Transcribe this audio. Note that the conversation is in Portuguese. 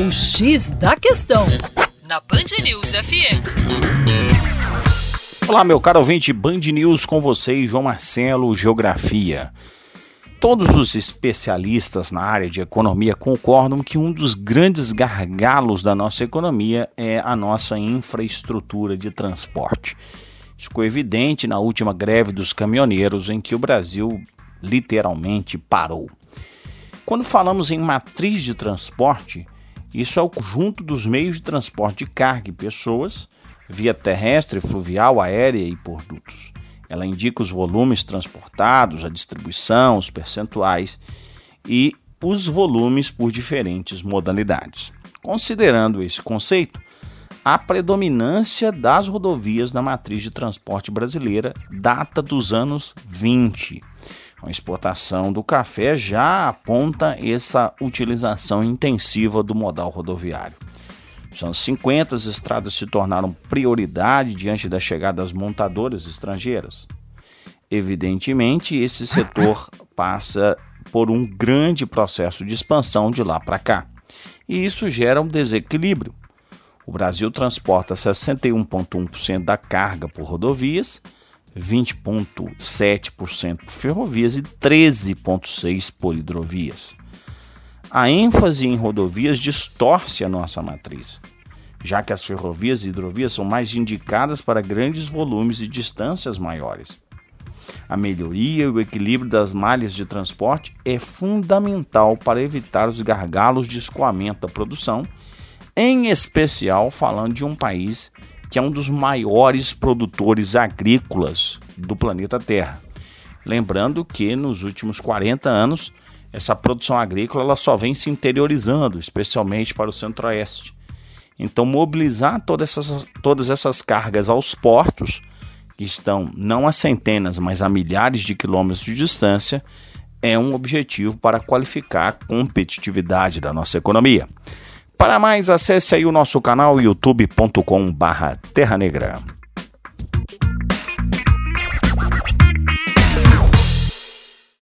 O X da Questão, na Band News FM. Olá, meu caro ouvinte, Band News com vocês, João Marcelo, Geografia. Todos os especialistas na área de economia concordam que um dos grandes gargalos da nossa economia é a nossa infraestrutura de transporte. Ficou evidente na última greve dos caminhoneiros, em que o Brasil literalmente parou. Quando falamos em matriz de transporte, isso é o conjunto dos meios de transporte de carga e pessoas, via terrestre, fluvial, aérea e por dutos. Ela indica os volumes transportados, a distribuição, os percentuais e os volumes por diferentes modalidades. Considerando esse conceito, a predominância das rodovias na matriz de transporte brasileira data dos anos 20. A exportação do café já aponta essa utilização intensiva do modal rodoviário. Nos anos 50, as estradas se tornaram prioridade diante da chegada das montadoras estrangeiras. Evidentemente, esse setor passa por um grande processo de expansão de lá para cá, e isso gera um desequilíbrio. O Brasil transporta 61,1% da carga por rodovias, 20,7% por ferrovias e 13,6% por hidrovias. A ênfase em rodovias distorce a nossa matriz, já que as ferrovias e hidrovias são mais indicadas para grandes volumes e distâncias maiores. A melhoria e o equilíbrio das malhas de transporte é fundamental para evitar os gargalos de escoamento da produção, em especial falando de um país que é um dos maiores produtores agrícolas do planeta Terra. Lembrando que nos últimos 40 anos essa produção agrícola ela só vem se interiorizando, especialmente para o centro-oeste. Então, mobilizar todas essas, todas essas cargas aos portos, que estão não a centenas, mas a milhares de quilômetros de distância, é um objetivo para qualificar a competitividade da nossa economia. Para mais, acesse aí o nosso canal youtube.com/terra negra.